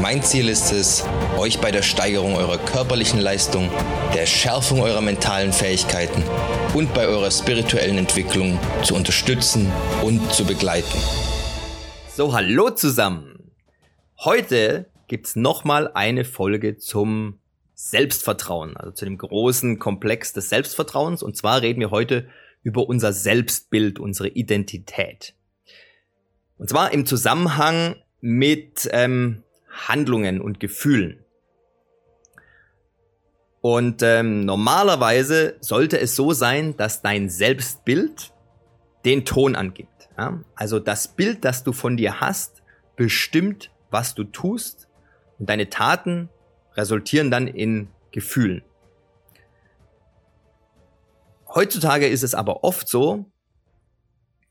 Mein Ziel ist es, euch bei der Steigerung eurer körperlichen Leistung, der Schärfung eurer mentalen Fähigkeiten und bei eurer spirituellen Entwicklung zu unterstützen und zu begleiten. So, hallo zusammen. Heute gibt's nochmal eine Folge zum Selbstvertrauen, also zu dem großen Komplex des Selbstvertrauens. Und zwar reden wir heute über unser Selbstbild, unsere Identität. Und zwar im Zusammenhang mit ähm, Handlungen und Gefühlen. Und ähm, normalerweise sollte es so sein, dass dein Selbstbild den Ton angibt. Ja? Also das Bild, das du von dir hast, bestimmt, was du tust und deine Taten resultieren dann in Gefühlen. Heutzutage ist es aber oft so,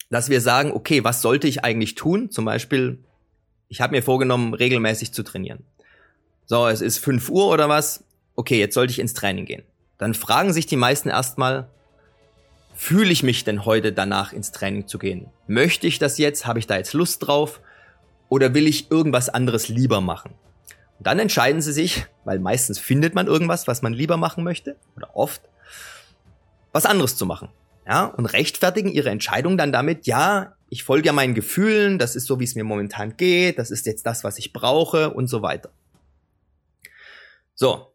dass wir sagen, okay, was sollte ich eigentlich tun? Zum Beispiel, ich habe mir vorgenommen, regelmäßig zu trainieren. So, es ist 5 Uhr oder was. Okay, jetzt sollte ich ins Training gehen. Dann fragen sich die meisten erstmal, fühle ich mich denn heute danach ins Training zu gehen? Möchte ich das jetzt? Habe ich da jetzt Lust drauf? Oder will ich irgendwas anderes lieber machen? Und dann entscheiden sie sich, weil meistens findet man irgendwas, was man lieber machen möchte, oder oft, was anderes zu machen. Ja, und rechtfertigen ihre Entscheidung dann damit, ja, ich folge ja meinen Gefühlen, das ist so, wie es mir momentan geht, das ist jetzt das, was ich brauche und so weiter. So.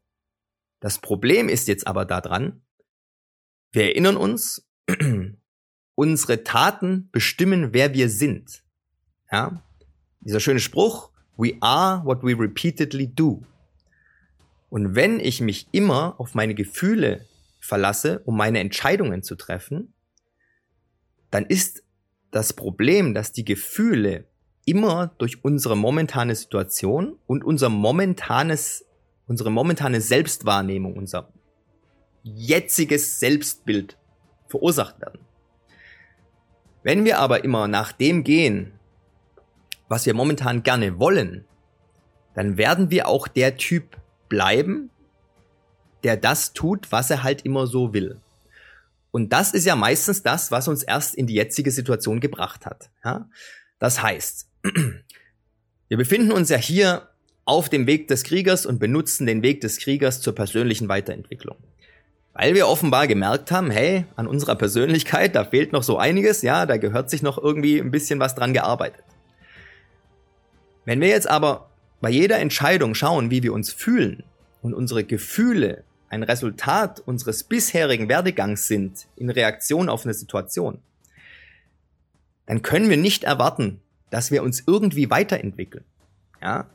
Das Problem ist jetzt aber daran, wir erinnern uns, unsere Taten bestimmen, wer wir sind. Ja? Dieser schöne Spruch, we are what we repeatedly do. Und wenn ich mich immer auf meine Gefühle verlasse, um meine Entscheidungen zu treffen, dann ist das Problem, dass die Gefühle immer durch unsere momentane Situation und unser momentanes, unsere momentane Selbstwahrnehmung, unser jetziges Selbstbild verursacht werden. Wenn wir aber immer nach dem gehen, was wir momentan gerne wollen, dann werden wir auch der Typ bleiben, der das tut, was er halt immer so will. Und das ist ja meistens das, was uns erst in die jetzige Situation gebracht hat. Ja? Das heißt, wir befinden uns ja hier auf dem Weg des Kriegers und benutzen den Weg des Kriegers zur persönlichen Weiterentwicklung. Weil wir offenbar gemerkt haben, hey, an unserer Persönlichkeit, da fehlt noch so einiges, ja, da gehört sich noch irgendwie ein bisschen was dran gearbeitet. Wenn wir jetzt aber bei jeder Entscheidung schauen, wie wir uns fühlen und unsere Gefühle ein Resultat unseres bisherigen Werdegangs sind in Reaktion auf eine Situation, dann können wir nicht erwarten, dass wir uns irgendwie weiterentwickeln. Ja?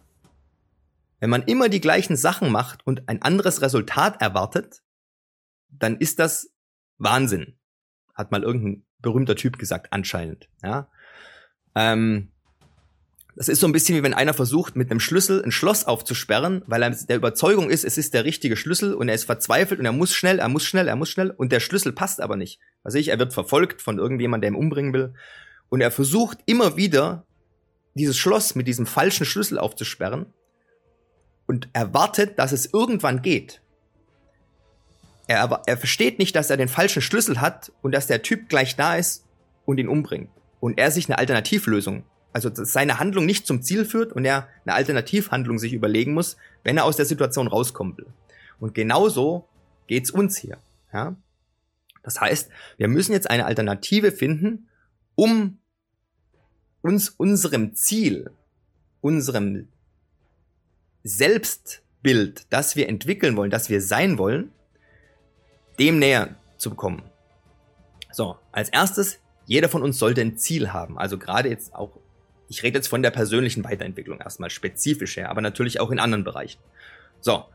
Wenn man immer die gleichen Sachen macht und ein anderes Resultat erwartet, dann ist das Wahnsinn. Hat mal irgendein berühmter Typ gesagt, anscheinend. Ja? Ähm, das ist so ein bisschen wie wenn einer versucht, mit einem Schlüssel ein Schloss aufzusperren, weil er der Überzeugung ist, es ist der richtige Schlüssel und er ist verzweifelt und er muss schnell, er muss schnell, er muss schnell und der Schlüssel passt aber nicht. Also ich, er wird verfolgt von irgendjemandem, der ihn umbringen will und er versucht immer wieder dieses Schloss mit diesem falschen Schlüssel aufzusperren und erwartet, dass es irgendwann geht. Er, er versteht nicht, dass er den falschen Schlüssel hat und dass der Typ gleich da ist und ihn umbringt und er sich eine Alternativlösung also dass seine Handlung nicht zum Ziel führt und er eine Alternativhandlung sich überlegen muss, wenn er aus der Situation rauskommen will. Und genauso geht's uns hier. Ja? Das heißt, wir müssen jetzt eine Alternative finden, um uns unserem Ziel, unserem Selbstbild, das wir entwickeln wollen, das wir sein wollen, dem näher zu bekommen. So, als erstes, jeder von uns sollte ein Ziel haben. Also gerade jetzt auch ich rede jetzt von der persönlichen Weiterentwicklung erstmal spezifisch her, aber natürlich auch in anderen Bereichen. So,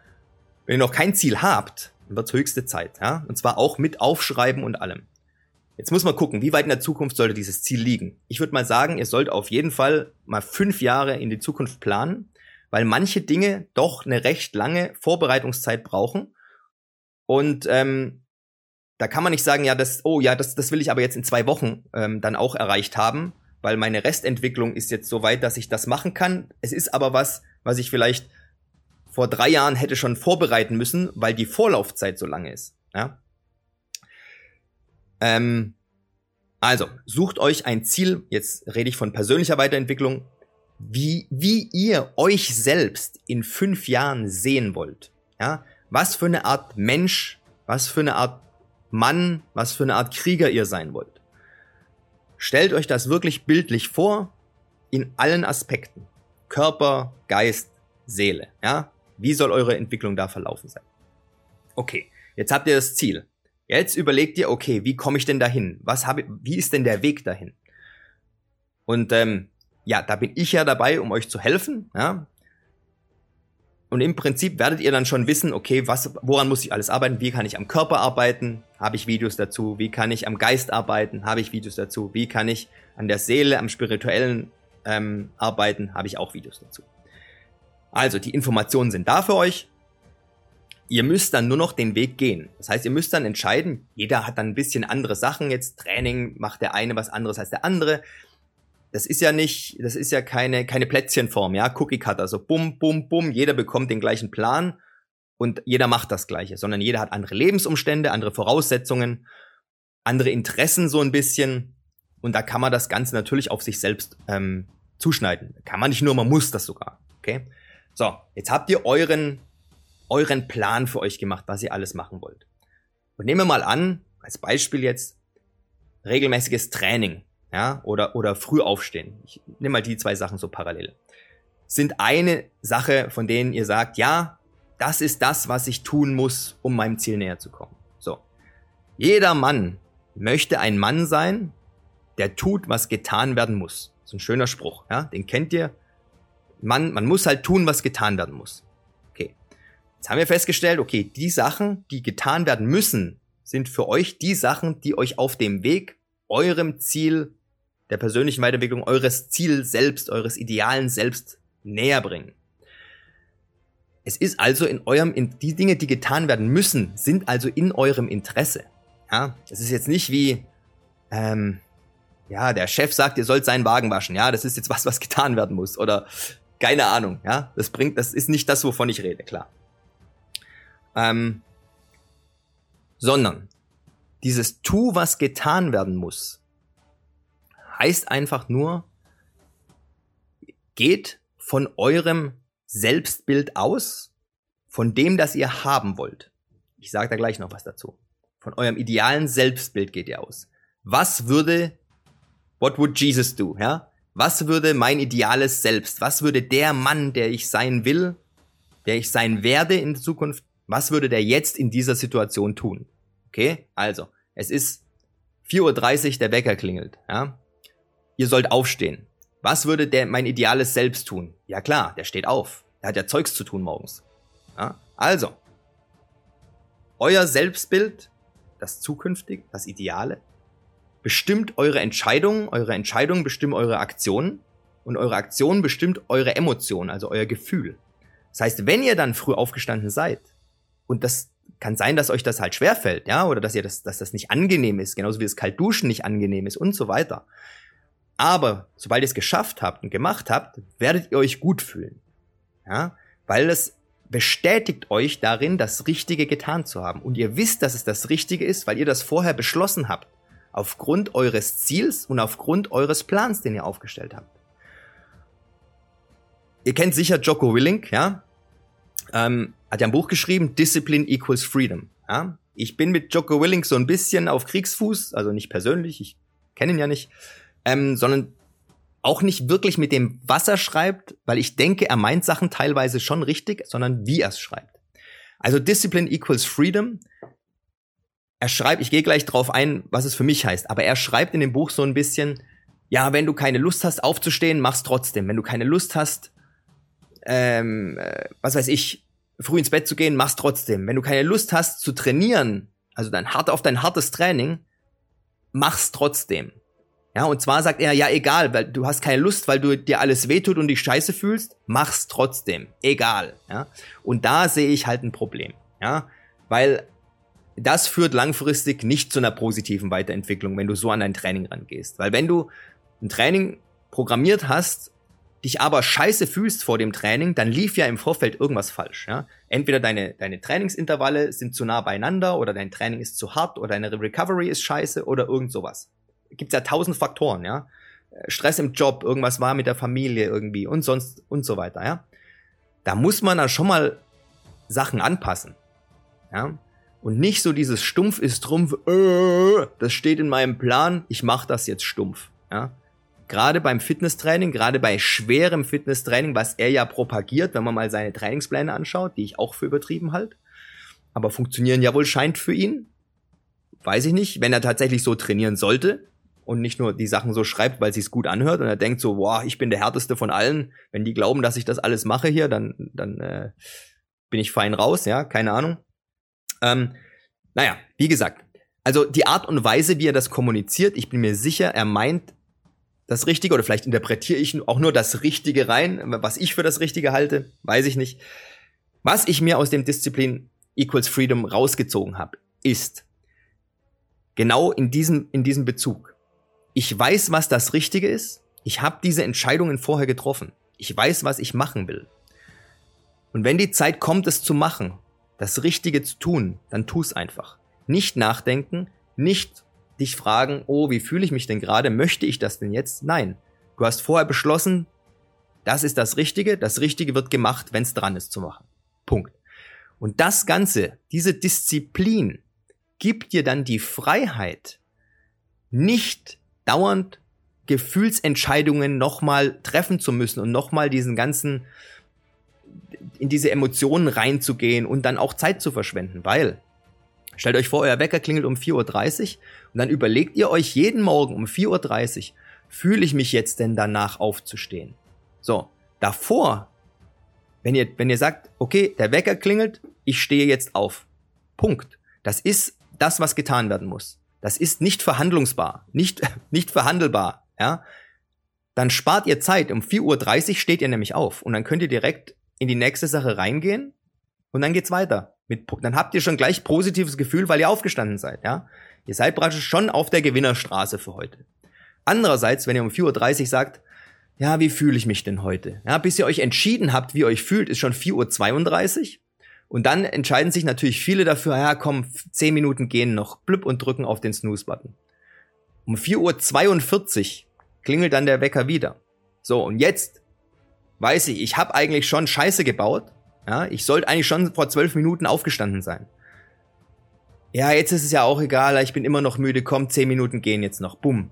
wenn ihr noch kein Ziel habt, dann wird's höchste Zeit, ja, und zwar auch mit Aufschreiben und allem. Jetzt muss man gucken, wie weit in der Zukunft sollte dieses Ziel liegen. Ich würde mal sagen, ihr sollt auf jeden Fall mal fünf Jahre in die Zukunft planen, weil manche Dinge doch eine recht lange Vorbereitungszeit brauchen. Und ähm, da kann man nicht sagen, ja, das, oh ja, das, das will ich aber jetzt in zwei Wochen ähm, dann auch erreicht haben, weil meine Restentwicklung ist jetzt so weit, dass ich das machen kann. Es ist aber was, was ich vielleicht vor drei Jahren hätte schon vorbereiten müssen, weil die Vorlaufzeit so lange ist. Ja? Ähm, also, sucht euch ein Ziel, jetzt rede ich von persönlicher Weiterentwicklung, wie, wie ihr euch selbst in fünf Jahren sehen wollt. Ja? Was für eine Art Mensch, was für eine Art Mann, was für eine Art Krieger ihr sein wollt. Stellt euch das wirklich bildlich vor, in allen Aspekten. Körper, Geist, Seele. Ja? Wie soll eure Entwicklung da verlaufen sein? Okay, jetzt habt ihr das Ziel. Jetzt überlegt ihr, okay, wie komme ich denn dahin? Was habe, wie ist denn der Weg dahin? Und ähm, ja, da bin ich ja dabei, um euch zu helfen. Ja? Und im Prinzip werdet ihr dann schon wissen, okay, was, woran muss ich alles arbeiten? Wie kann ich am Körper arbeiten? Habe ich Videos dazu? Wie kann ich am Geist arbeiten? Habe ich Videos dazu? Wie kann ich an der Seele, am spirituellen ähm, arbeiten? Habe ich auch Videos dazu. Also die Informationen sind da für euch. Ihr müsst dann nur noch den Weg gehen. Das heißt, ihr müsst dann entscheiden, jeder hat dann ein bisschen andere Sachen. Jetzt Training macht der eine was anderes als der andere das ist ja nicht, das ist ja keine, keine Plätzchenform, ja, Cookie Cutter, so bum, bum, bum, jeder bekommt den gleichen Plan und jeder macht das Gleiche, sondern jeder hat andere Lebensumstände, andere Voraussetzungen, andere Interessen so ein bisschen und da kann man das Ganze natürlich auf sich selbst ähm, zuschneiden. Kann man nicht nur, man muss das sogar, okay? So, jetzt habt ihr euren, euren Plan für euch gemacht, was ihr alles machen wollt. Und nehmen wir mal an, als Beispiel jetzt, regelmäßiges Training ja, oder, oder früh aufstehen. Ich nehme mal die zwei Sachen so parallel. Sind eine Sache, von denen ihr sagt, ja, das ist das, was ich tun muss, um meinem Ziel näher zu kommen. So. Jeder Mann möchte ein Mann sein, der tut, was getan werden muss. So ein schöner Spruch, ja, den kennt ihr. Man, man muss halt tun, was getan werden muss. Okay. Jetzt haben wir festgestellt, okay, die Sachen, die getan werden müssen, sind für euch die Sachen, die euch auf dem Weg eurem Ziel der persönlichen Weiterentwicklung eures Ziel selbst, eures idealen Selbst näher bringen. Es ist also in eurem, in die Dinge, die getan werden müssen, sind also in eurem Interesse. Ja, es ist jetzt nicht wie, ähm, ja, der Chef sagt, ihr sollt seinen Wagen waschen. Ja, das ist jetzt was, was getan werden muss. Oder keine Ahnung. Ja, das bringt, das ist nicht das, wovon ich rede, klar. Ähm, sondern dieses Tu, was getan werden muss, heißt einfach nur, geht von eurem Selbstbild aus, von dem, das ihr haben wollt. Ich sage da gleich noch was dazu. Von eurem idealen Selbstbild geht ihr aus. Was würde, what would Jesus do, ja? Was würde mein ideales Selbst, was würde der Mann, der ich sein will, der ich sein werde in Zukunft, was würde der jetzt in dieser Situation tun? Okay, also, es ist 4.30 Uhr, der Wecker klingelt, ja? Ihr sollt aufstehen. Was würde der mein ideales Selbst tun? Ja klar, der steht auf. Der hat ja Zeugs zu tun morgens. Ja? Also, euer Selbstbild, das zukünftig, das Ideale, bestimmt eure Entscheidungen, eure Entscheidungen bestimmen eure Aktionen und eure Aktionen bestimmt eure Emotionen, also euer Gefühl. Das heißt, wenn ihr dann früh aufgestanden seid und das kann sein, dass euch das halt schwerfällt, ja, oder dass ihr das, dass das nicht angenehm ist, genauso wie das Kaltduschen nicht angenehm ist und so weiter. Aber sobald ihr es geschafft habt und gemacht habt, werdet ihr euch gut fühlen. Ja, weil es bestätigt euch darin, das Richtige getan zu haben. Und ihr wisst, dass es das Richtige ist, weil ihr das vorher beschlossen habt. Aufgrund eures Ziels und aufgrund eures Plans, den ihr aufgestellt habt. Ihr kennt sicher Jocko Willink, ja? Ähm, hat ja ein Buch geschrieben, Discipline equals Freedom. Ja? Ich bin mit Jocko Willink so ein bisschen auf Kriegsfuß, also nicht persönlich, ich kenne ihn ja nicht ähm, sondern auch nicht wirklich mit dem, was er schreibt, weil ich denke, er meint Sachen teilweise schon richtig, sondern wie er es schreibt. Also Discipline equals Freedom. Er schreibt, ich gehe gleich drauf ein, was es für mich heißt, aber er schreibt in dem Buch so ein bisschen, ja, wenn du keine Lust hast aufzustehen, mach's trotzdem. Wenn du keine Lust hast, ähm, äh, was weiß ich, früh ins Bett zu gehen, mach's trotzdem. Wenn du keine Lust hast zu trainieren, also dein hart auf dein hartes Training, mach's trotzdem. Ja, und zwar sagt er, ja, egal, weil du hast keine Lust, weil du dir alles wehtut und dich scheiße fühlst, mach's trotzdem. Egal. Ja. Und da sehe ich halt ein Problem. Ja, weil das führt langfristig nicht zu einer positiven Weiterentwicklung, wenn du so an dein Training rangehst. Weil wenn du ein Training programmiert hast, dich aber scheiße fühlst vor dem Training, dann lief ja im Vorfeld irgendwas falsch. Ja? Entweder deine, deine Trainingsintervalle sind zu nah beieinander oder dein Training ist zu hart oder deine Recovery ist scheiße oder irgend sowas. Gibt ja tausend Faktoren, ja. Stress im Job, irgendwas war mit der Familie irgendwie und sonst und so weiter, ja. Da muss man dann schon mal Sachen anpassen, ja. Und nicht so dieses stumpf ist Trumpf, äh, das steht in meinem Plan, ich mache das jetzt stumpf, ja gerade beim Fitnesstraining, gerade bei schwerem Fitnesstraining, was er ja propagiert, wenn man mal seine Trainingspläne anschaut, die ich auch für übertrieben halt, aber funktionieren ja wohl scheint für ihn. Weiß ich nicht, wenn er tatsächlich so trainieren sollte und nicht nur die Sachen so schreibt, weil sich's gut anhört und er denkt so, boah, ich bin der härteste von allen. Wenn die glauben, dass ich das alles mache hier, dann dann äh, bin ich fein raus, ja, keine Ahnung. Ähm, naja, wie gesagt, also die Art und Weise, wie er das kommuniziert, ich bin mir sicher, er meint das Richtige oder vielleicht interpretiere ich auch nur das Richtige rein, was ich für das Richtige halte, weiß ich nicht. Was ich mir aus dem Disziplin Equals Freedom rausgezogen habe, ist genau in diesem, in diesem Bezug. Ich weiß, was das Richtige ist. Ich habe diese Entscheidungen vorher getroffen. Ich weiß, was ich machen will. Und wenn die Zeit kommt, es zu machen, das Richtige zu tun, dann tu es einfach. Nicht nachdenken, nicht dich fragen, oh, wie fühle ich mich denn gerade? Möchte ich das denn jetzt? Nein. Du hast vorher beschlossen, das ist das Richtige. Das Richtige wird gemacht, wenn es dran ist zu machen. Punkt. Und das Ganze, diese Disziplin, gibt dir dann die Freiheit, nicht dauernd Gefühlsentscheidungen nochmal treffen zu müssen und nochmal diesen ganzen, in diese Emotionen reinzugehen und dann auch Zeit zu verschwenden, weil Stellt euch vor, euer Wecker klingelt um 4.30 Uhr und dann überlegt ihr euch jeden Morgen um 4.30 Uhr, fühle ich mich jetzt denn danach aufzustehen? So, davor, wenn ihr, wenn ihr sagt, okay, der Wecker klingelt, ich stehe jetzt auf. Punkt. Das ist das, was getan werden muss. Das ist nicht verhandlungsbar, nicht, nicht verhandelbar, ja. Dann spart ihr Zeit. Um 4.30 Uhr steht ihr nämlich auf und dann könnt ihr direkt in die nächste Sache reingehen und dann geht's weiter. Mit, dann habt ihr schon gleich positives Gefühl, weil ihr aufgestanden seid, ja. Ihr seid praktisch schon auf der Gewinnerstraße für heute. Andererseits, wenn ihr um 4.30 Uhr sagt, ja, wie fühle ich mich denn heute? Ja, bis ihr euch entschieden habt, wie ihr euch fühlt, ist schon 4.32 Uhr. Und dann entscheiden sich natürlich viele dafür, ja, komm, 10 Minuten gehen noch, blüpp und drücken auf den Snooze-Button. Um 4.42 Uhr klingelt dann der Wecker wieder. So, und jetzt weiß ich, ich habe eigentlich schon Scheiße gebaut. Ja, ich sollte eigentlich schon vor zwölf Minuten aufgestanden sein. Ja, jetzt ist es ja auch egal, ich bin immer noch müde, komm, zehn Minuten gehen jetzt noch. Bumm.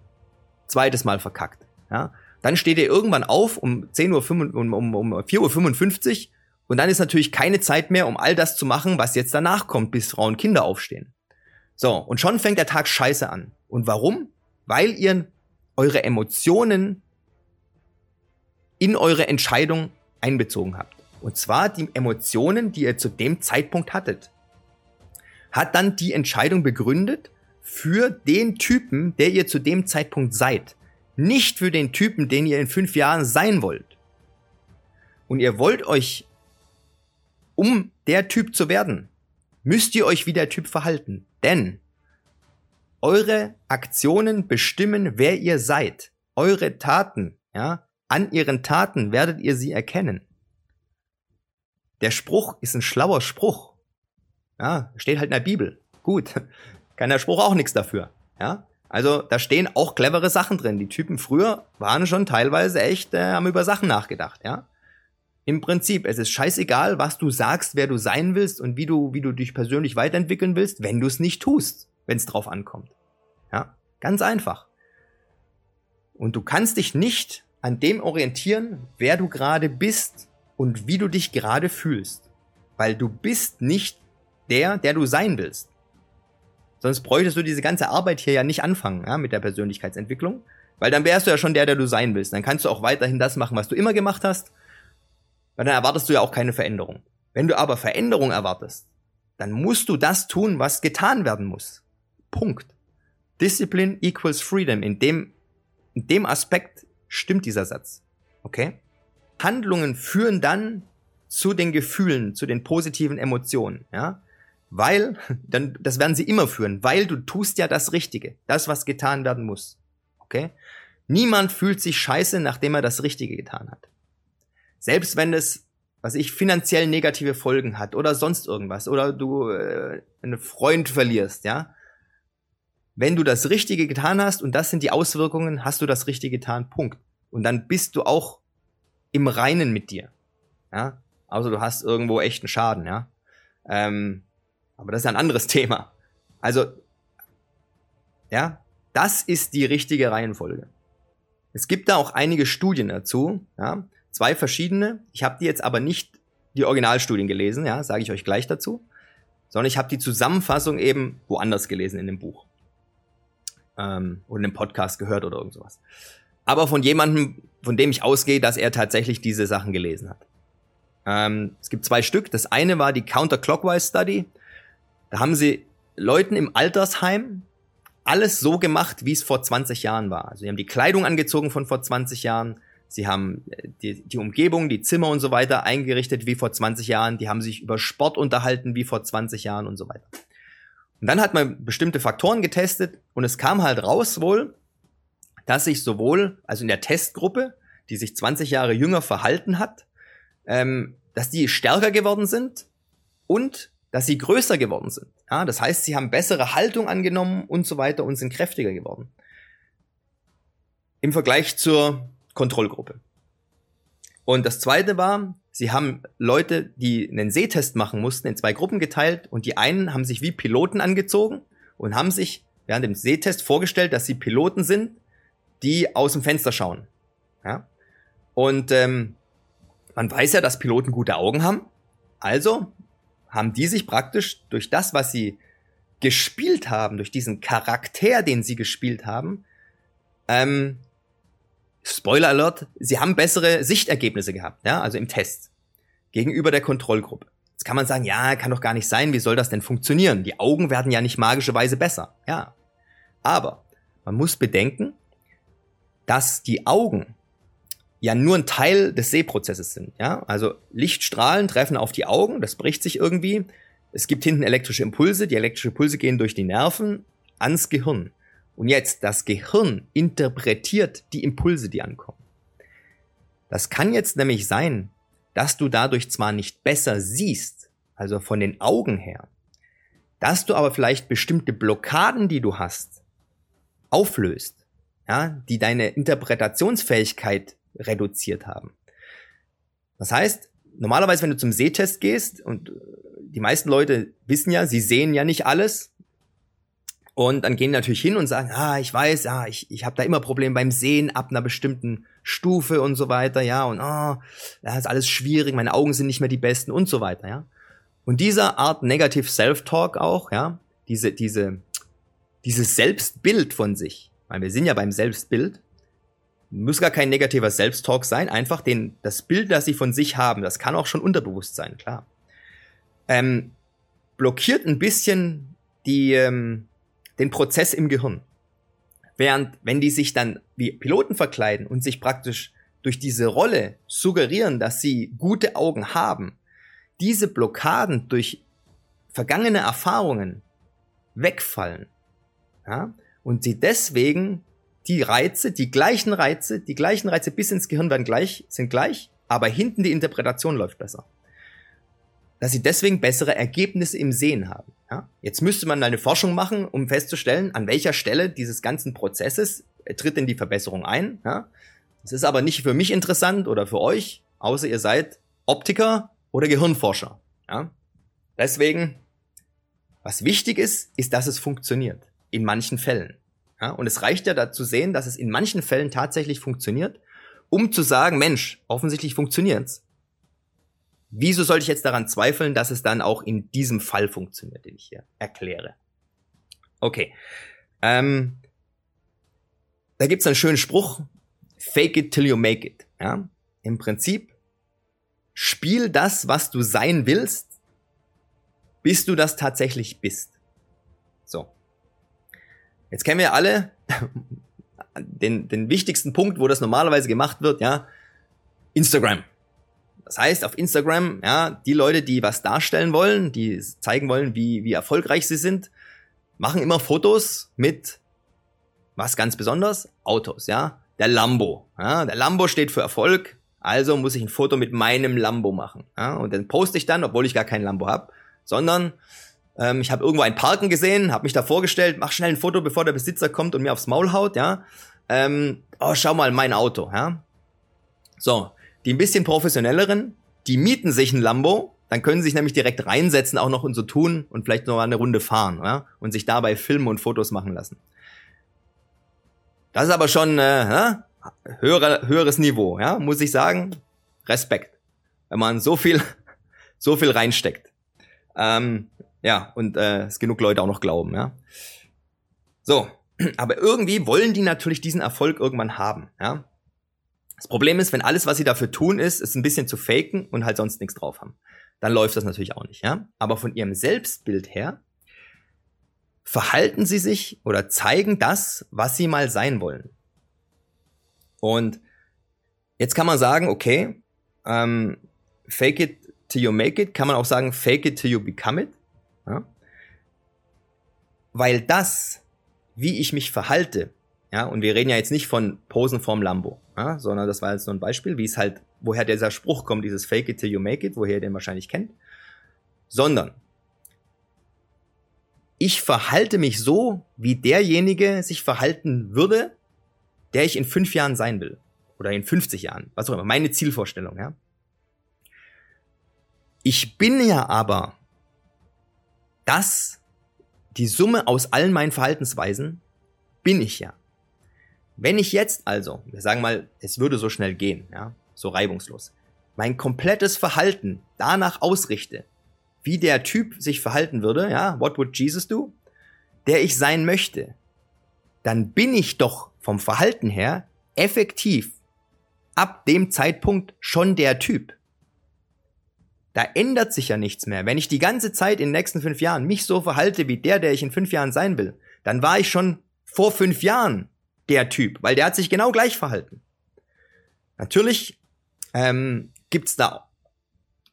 Zweites Mal verkackt. Ja. Dann steht ihr irgendwann auf um 10 Uhr, um, um, um 4.55 Uhr und dann ist natürlich keine Zeit mehr, um all das zu machen, was jetzt danach kommt, bis Frauen Kinder aufstehen. So, und schon fängt der Tag scheiße an. Und warum? Weil ihr eure Emotionen in eure Entscheidung einbezogen habt. Und zwar die Emotionen, die ihr zu dem Zeitpunkt hattet hat dann die Entscheidung begründet für den Typen, der ihr zu dem Zeitpunkt seid. Nicht für den Typen, den ihr in fünf Jahren sein wollt. Und ihr wollt euch, um der Typ zu werden, müsst ihr euch wie der Typ verhalten. Denn eure Aktionen bestimmen, wer ihr seid. Eure Taten, ja, an ihren Taten werdet ihr sie erkennen. Der Spruch ist ein schlauer Spruch. Ja, steht halt in der Bibel. Gut. Kann der Spruch auch nichts dafür. Ja. Also da stehen auch clevere Sachen drin. Die Typen früher waren schon teilweise echt, äh, haben über Sachen nachgedacht, ja. Im Prinzip, es ist scheißegal, was du sagst, wer du sein willst und wie du, wie du dich persönlich weiterentwickeln willst, wenn du es nicht tust, wenn es drauf ankommt. Ja, ganz einfach. Und du kannst dich nicht an dem orientieren, wer du gerade bist und wie du dich gerade fühlst. Weil du bist nicht der, der du sein willst. Sonst bräuchtest du diese ganze Arbeit hier ja nicht anfangen, ja, mit der Persönlichkeitsentwicklung. Weil dann wärst du ja schon der, der du sein willst. Dann kannst du auch weiterhin das machen, was du immer gemacht hast. Weil dann erwartest du ja auch keine Veränderung. Wenn du aber Veränderung erwartest, dann musst du das tun, was getan werden muss. Punkt. Discipline equals freedom. In dem, in dem Aspekt stimmt dieser Satz. Okay? Handlungen führen dann zu den Gefühlen, zu den positiven Emotionen, ja? Weil, dann, das werden sie immer führen, weil du tust ja das Richtige, das, was getan werden muss. Okay? Niemand fühlt sich scheiße, nachdem er das Richtige getan hat. Selbst wenn es, was ich, finanziell negative Folgen hat oder sonst irgendwas oder du äh, einen Freund verlierst, ja. Wenn du das Richtige getan hast und das sind die Auswirkungen, hast du das Richtige getan, Punkt. Und dann bist du auch im Reinen mit dir. Ja, außer du hast irgendwo echten Schaden, ja. Ähm, aber das ist ein anderes Thema. Also, ja, das ist die richtige Reihenfolge. Es gibt da auch einige Studien dazu, ja, zwei verschiedene. Ich habe die jetzt aber nicht die Originalstudien gelesen, ja, sage ich euch gleich dazu, sondern ich habe die Zusammenfassung eben woanders gelesen in dem Buch ähm, oder in einem Podcast gehört oder irgend sowas. Aber von jemandem, von dem ich ausgehe, dass er tatsächlich diese Sachen gelesen hat. Ähm, es gibt zwei Stück. Das eine war die Counterclockwise Study. Da haben sie Leuten im Altersheim alles so gemacht, wie es vor 20 Jahren war. Also sie haben die Kleidung angezogen von vor 20 Jahren. Sie haben äh, die, die Umgebung, die Zimmer und so weiter eingerichtet wie vor 20 Jahren. Die haben sich über Sport unterhalten wie vor 20 Jahren und so weiter. Und dann hat man bestimmte Faktoren getestet und es kam halt raus wohl, dass sich sowohl, also in der Testgruppe, die sich 20 Jahre jünger verhalten hat, ähm, dass die stärker geworden sind und dass sie größer geworden sind. Ja, das heißt, sie haben bessere Haltung angenommen und so weiter und sind kräftiger geworden. Im Vergleich zur Kontrollgruppe. Und das zweite war, sie haben Leute, die einen Sehtest machen mussten, in zwei Gruppen geteilt und die einen haben sich wie Piloten angezogen und haben sich während dem Sehtest vorgestellt, dass sie Piloten sind, die aus dem Fenster schauen. Ja? Und ähm, man weiß ja, dass Piloten gute Augen haben. Also haben die sich praktisch durch das, was sie gespielt haben, durch diesen Charakter, den sie gespielt haben, ähm, Spoiler Alert, sie haben bessere Sichtergebnisse gehabt, ja, also im Test gegenüber der Kontrollgruppe. Jetzt kann man sagen, ja, kann doch gar nicht sein, wie soll das denn funktionieren? Die Augen werden ja nicht magischerweise besser, ja. Aber man muss bedenken, dass die Augen ja nur ein Teil des Sehprozesses sind. Ja, also Lichtstrahlen treffen auf die Augen, das bricht sich irgendwie. Es gibt hinten elektrische Impulse, die elektrische Impulse gehen durch die Nerven ans Gehirn. Und jetzt, das Gehirn interpretiert die Impulse, die ankommen. Das kann jetzt nämlich sein, dass du dadurch zwar nicht besser siehst, also von den Augen her, dass du aber vielleicht bestimmte Blockaden, die du hast, auflöst, ja, die deine Interpretationsfähigkeit reduziert haben. Das heißt, normalerweise, wenn du zum Sehtest gehst, und die meisten Leute wissen ja, sie sehen ja nicht alles, und dann gehen natürlich hin und sagen, ah, ich weiß, ja, ich, ich habe da immer Probleme beim Sehen ab einer bestimmten Stufe und so weiter, ja, und oh, das ist alles schwierig, meine Augen sind nicht mehr die besten und so weiter, ja. Und dieser Art Negative Self-Talk auch, ja, diese, diese, dieses Selbstbild von sich, weil wir sind ja beim Selbstbild, muss gar kein negativer Selbsttalk sein, einfach den, das Bild, das sie von sich haben, das kann auch schon unterbewusst sein, klar. Ähm, blockiert ein bisschen die, ähm, den Prozess im Gehirn. Während, wenn die sich dann wie Piloten verkleiden und sich praktisch durch diese Rolle suggerieren, dass sie gute Augen haben, diese Blockaden durch vergangene Erfahrungen wegfallen. Ja? Und sie deswegen die Reize, die gleichen Reize, die gleichen Reize bis ins Gehirn werden gleich, sind gleich, aber hinten die Interpretation läuft besser. Dass sie deswegen bessere Ergebnisse im Sehen haben. Ja? Jetzt müsste man eine Forschung machen, um festzustellen, an welcher Stelle dieses ganzen Prozesses tritt denn die Verbesserung ein. Ja? Das ist aber nicht für mich interessant oder für euch, außer ihr seid Optiker oder Gehirnforscher. Ja? Deswegen, was wichtig ist, ist, dass es funktioniert. In manchen Fällen. Ja, und es reicht ja dazu sehen, dass es in manchen Fällen tatsächlich funktioniert, um zu sagen, Mensch, offensichtlich funktioniert's. Wieso sollte ich jetzt daran zweifeln, dass es dann auch in diesem Fall funktioniert, den ich hier erkläre? Okay. Ähm, da gibt's einen schönen Spruch, fake it till you make it. Ja? Im Prinzip, spiel das, was du sein willst, bis du das tatsächlich bist. So. Jetzt kennen wir alle den, den wichtigsten Punkt, wo das normalerweise gemacht wird, ja, Instagram. Das heißt, auf Instagram, ja, die Leute, die was darstellen wollen, die zeigen wollen, wie, wie erfolgreich sie sind, machen immer Fotos mit was ganz besonders? Autos, ja. der Lambo. Ja, der Lambo steht für Erfolg, also muss ich ein Foto mit meinem Lambo machen. Ja, und dann poste ich dann, obwohl ich gar kein Lambo habe, sondern ähm, ich habe irgendwo ein Parken gesehen, habe mich da vorgestellt, mach schnell ein Foto, bevor der Besitzer kommt und mir aufs Maul haut, ja. Ähm, oh, schau mal, mein Auto, ja. So, die ein bisschen professionelleren, die mieten sich ein Lambo, dann können sie sich nämlich direkt reinsetzen, auch noch und so tun und vielleicht noch mal eine Runde fahren, ja, und sich dabei filmen und Fotos machen lassen. Das ist aber schon äh, höhere, höheres Niveau, ja, muss ich sagen. Respekt, wenn man so viel, so viel reinsteckt. Ähm, ja, und äh, es genug Leute auch noch glauben, ja. So, aber irgendwie wollen die natürlich diesen Erfolg irgendwann haben, ja. Das Problem ist, wenn alles, was sie dafür tun, ist, ist ein bisschen zu faken und halt sonst nichts drauf haben. Dann läuft das natürlich auch nicht, ja. Aber von ihrem Selbstbild her verhalten sie sich oder zeigen das, was sie mal sein wollen. Und jetzt kann man sagen, okay, ähm, fake it till you make it, kann man auch sagen, fake it till you become it. Ja? Weil das, wie ich mich verhalte, ja, und wir reden ja jetzt nicht von Posen vorm Lambo, ja, sondern das war jetzt nur ein Beispiel, wie es halt, woher dieser Spruch kommt, dieses Fake it till you make it, woher ihr den wahrscheinlich kennt, sondern ich verhalte mich so, wie derjenige sich verhalten würde, der ich in fünf Jahren sein will. Oder in 50 Jahren, was auch immer, meine Zielvorstellung, ja. Ich bin ja aber das, die Summe aus allen meinen Verhaltensweisen, bin ich ja. Wenn ich jetzt also, wir sagen mal, es würde so schnell gehen, ja, so reibungslos, mein komplettes Verhalten danach ausrichte, wie der Typ sich verhalten würde, ja, what would Jesus do, der ich sein möchte, dann bin ich doch vom Verhalten her effektiv ab dem Zeitpunkt schon der Typ. Da ändert sich ja nichts mehr. Wenn ich die ganze Zeit in den nächsten fünf Jahren mich so verhalte wie der, der ich in fünf Jahren sein will, dann war ich schon vor fünf Jahren der Typ, weil der hat sich genau gleich verhalten. Natürlich ähm, gibt da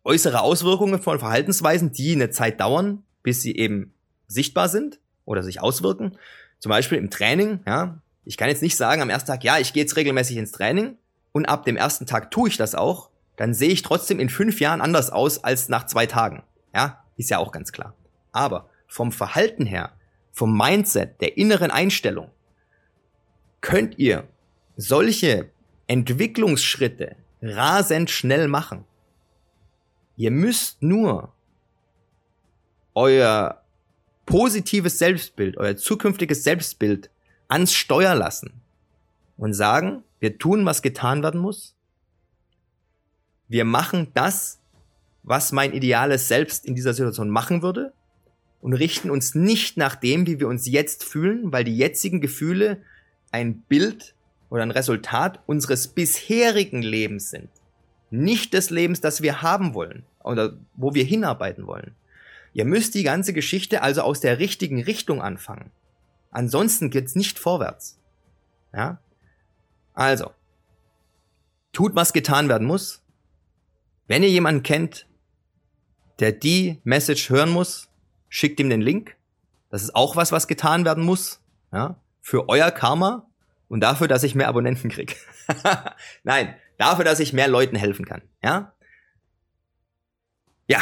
äußere Auswirkungen von Verhaltensweisen, die eine Zeit dauern, bis sie eben sichtbar sind oder sich auswirken. Zum Beispiel im Training, ja. Ich kann jetzt nicht sagen am ersten Tag, ja, ich gehe jetzt regelmäßig ins Training und ab dem ersten Tag tue ich das auch dann sehe ich trotzdem in fünf Jahren anders aus als nach zwei Tagen. Ja, ist ja auch ganz klar. Aber vom Verhalten her, vom Mindset, der inneren Einstellung, könnt ihr solche Entwicklungsschritte rasend schnell machen. Ihr müsst nur euer positives Selbstbild, euer zukünftiges Selbstbild ans Steuer lassen und sagen, wir tun, was getan werden muss wir machen das, was mein ideales Selbst in dieser Situation machen würde und richten uns nicht nach dem, wie wir uns jetzt fühlen, weil die jetzigen Gefühle ein Bild oder ein Resultat unseres bisherigen Lebens sind. Nicht des Lebens, das wir haben wollen oder wo wir hinarbeiten wollen. Ihr müsst die ganze Geschichte also aus der richtigen Richtung anfangen. Ansonsten geht's nicht vorwärts. Ja? Also, tut, was getan werden muss, wenn ihr jemanden kennt, der die Message hören muss, schickt ihm den Link. Das ist auch was, was getan werden muss. Ja, für euer Karma und dafür, dass ich mehr Abonnenten krieg. Nein, dafür, dass ich mehr Leuten helfen kann. Ja? Ja,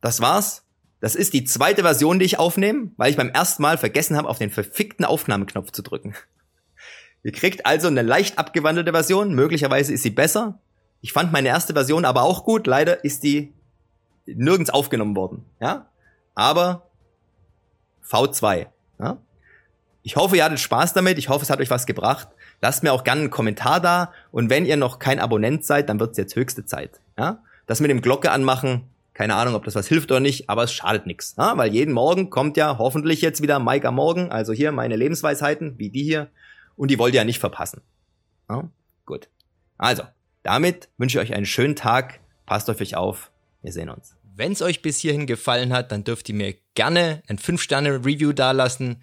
das war's. Das ist die zweite Version, die ich aufnehme, weil ich beim ersten Mal vergessen habe, auf den verfickten Aufnahmeknopf zu drücken. Ihr kriegt also eine leicht abgewandelte Version. Möglicherweise ist sie besser. Ich fand meine erste Version aber auch gut. Leider ist die nirgends aufgenommen worden. Ja, aber V2. Ja? Ich hoffe, ihr hattet Spaß damit. Ich hoffe, es hat euch was gebracht. Lasst mir auch gerne einen Kommentar da. Und wenn ihr noch kein Abonnent seid, dann wird es jetzt höchste Zeit. Ja? Das mit dem Glocke anmachen, keine Ahnung, ob das was hilft oder nicht, aber es schadet nichts. Ja? Weil jeden Morgen kommt ja hoffentlich jetzt wieder Mike am Morgen, also hier meine Lebensweisheiten, wie die hier. Und die wollt ihr ja nicht verpassen. Ja? Gut. Also, damit wünsche ich euch einen schönen Tag. Passt auf euch auf. Wir sehen uns. Wenn es euch bis hierhin gefallen hat, dann dürft ihr mir gerne ein 5-Sterne-Review dalassen,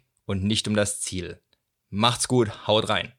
und nicht um das Ziel. Macht's gut, haut rein.